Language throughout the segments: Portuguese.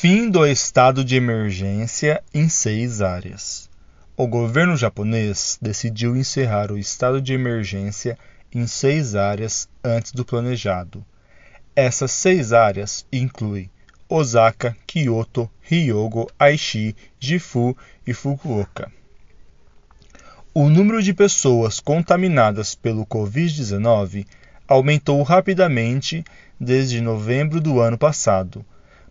Fim do estado de emergência em seis áreas. O governo japonês decidiu encerrar o estado de emergência em seis áreas antes do planejado. Essas seis áreas incluem Osaka, Kyoto, Hyogo, Aichi, Gifu e Fukuoka. O número de pessoas contaminadas pelo Covid-19 aumentou rapidamente desde novembro do ano passado,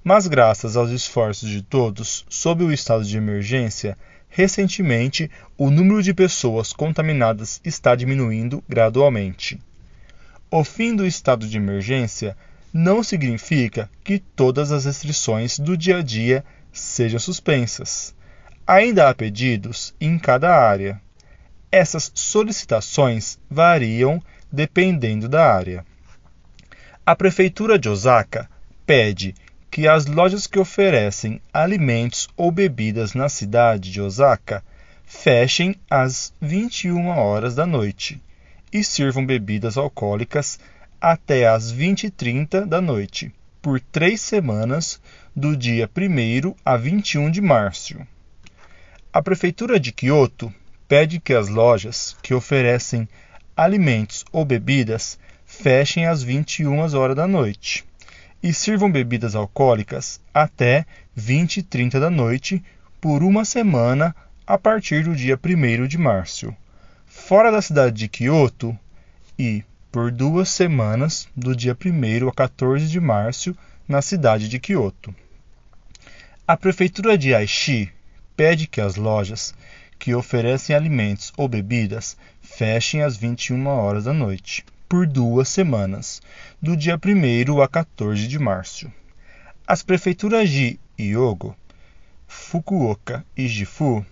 mas graças aos esforços de todos sob o estado de emergência, recentemente o número de pessoas contaminadas está diminuindo gradualmente. O fim do estado de emergência não significa que todas as restrições do dia a dia sejam suspensas. Ainda há pedidos em cada área. Essas solicitações variam dependendo da área. A Prefeitura de Osaka pede que as lojas que oferecem alimentos ou bebidas na cidade de Osaka fechem às 21 horas da noite e sirvam bebidas alcoólicas até às 20h30 da noite, por três semanas, do dia 1 a 21 de março. A Prefeitura de Kyoto pede que as lojas que oferecem alimentos ou bebidas fechem às 21 horas da noite e sirvam bebidas alcoólicas até 20 e 30 da noite por uma semana a partir do dia 1 de março. Fora da cidade de Kyoto e por duas semanas do dia 1 a 14 de março na cidade de Kyoto. A prefeitura de Aichi pede que as lojas que oferecem alimentos ou bebidas fechem às 21 horas da noite, por duas semanas, do dia 1 a 14 de março. As prefeituras de Hyogo, Fukuoka e Gifu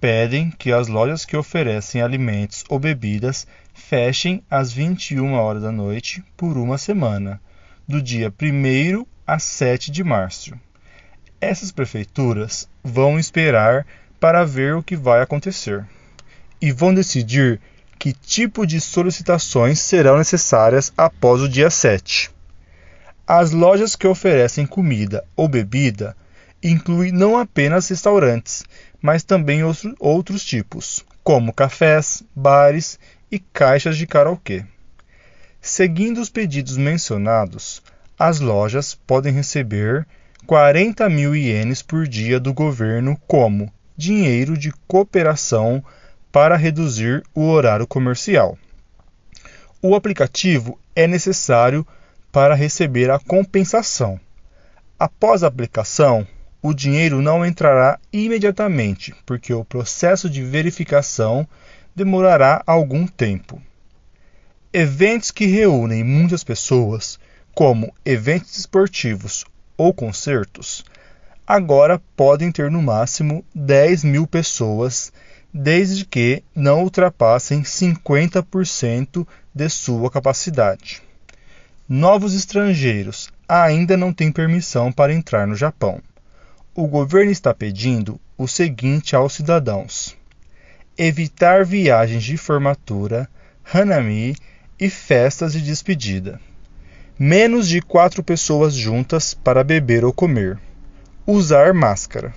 pedem que as lojas que oferecem alimentos ou bebidas fechem às 21 horas da noite por uma semana, do dia 1 a 7 de março. Essas prefeituras vão esperar para ver o que vai acontecer e vão decidir que tipo de solicitações serão necessárias após o dia 7. As lojas que oferecem comida ou bebida incluem não apenas restaurantes, mas também outro, outros tipos, como cafés, bares e caixas de karaokê. Seguindo os pedidos mencionados, as lojas podem receber 40 mil ienes por dia do governo como dinheiro de cooperação para reduzir o horário comercial. O aplicativo é necessário para receber a compensação. Após a aplicação, o dinheiro não entrará imediatamente, porque o processo de verificação demorará algum tempo. Eventos que reúnem muitas pessoas, como eventos esportivos ou concertos, agora podem ter no máximo 10 mil pessoas, desde que não ultrapassem 50% de sua capacidade. Novos estrangeiros ainda não têm permissão para entrar no Japão. O governo está pedindo o seguinte aos cidadãos: evitar viagens de formatura, hanami e festas de despedida. Menos de quatro pessoas juntas para beber ou comer usar máscara.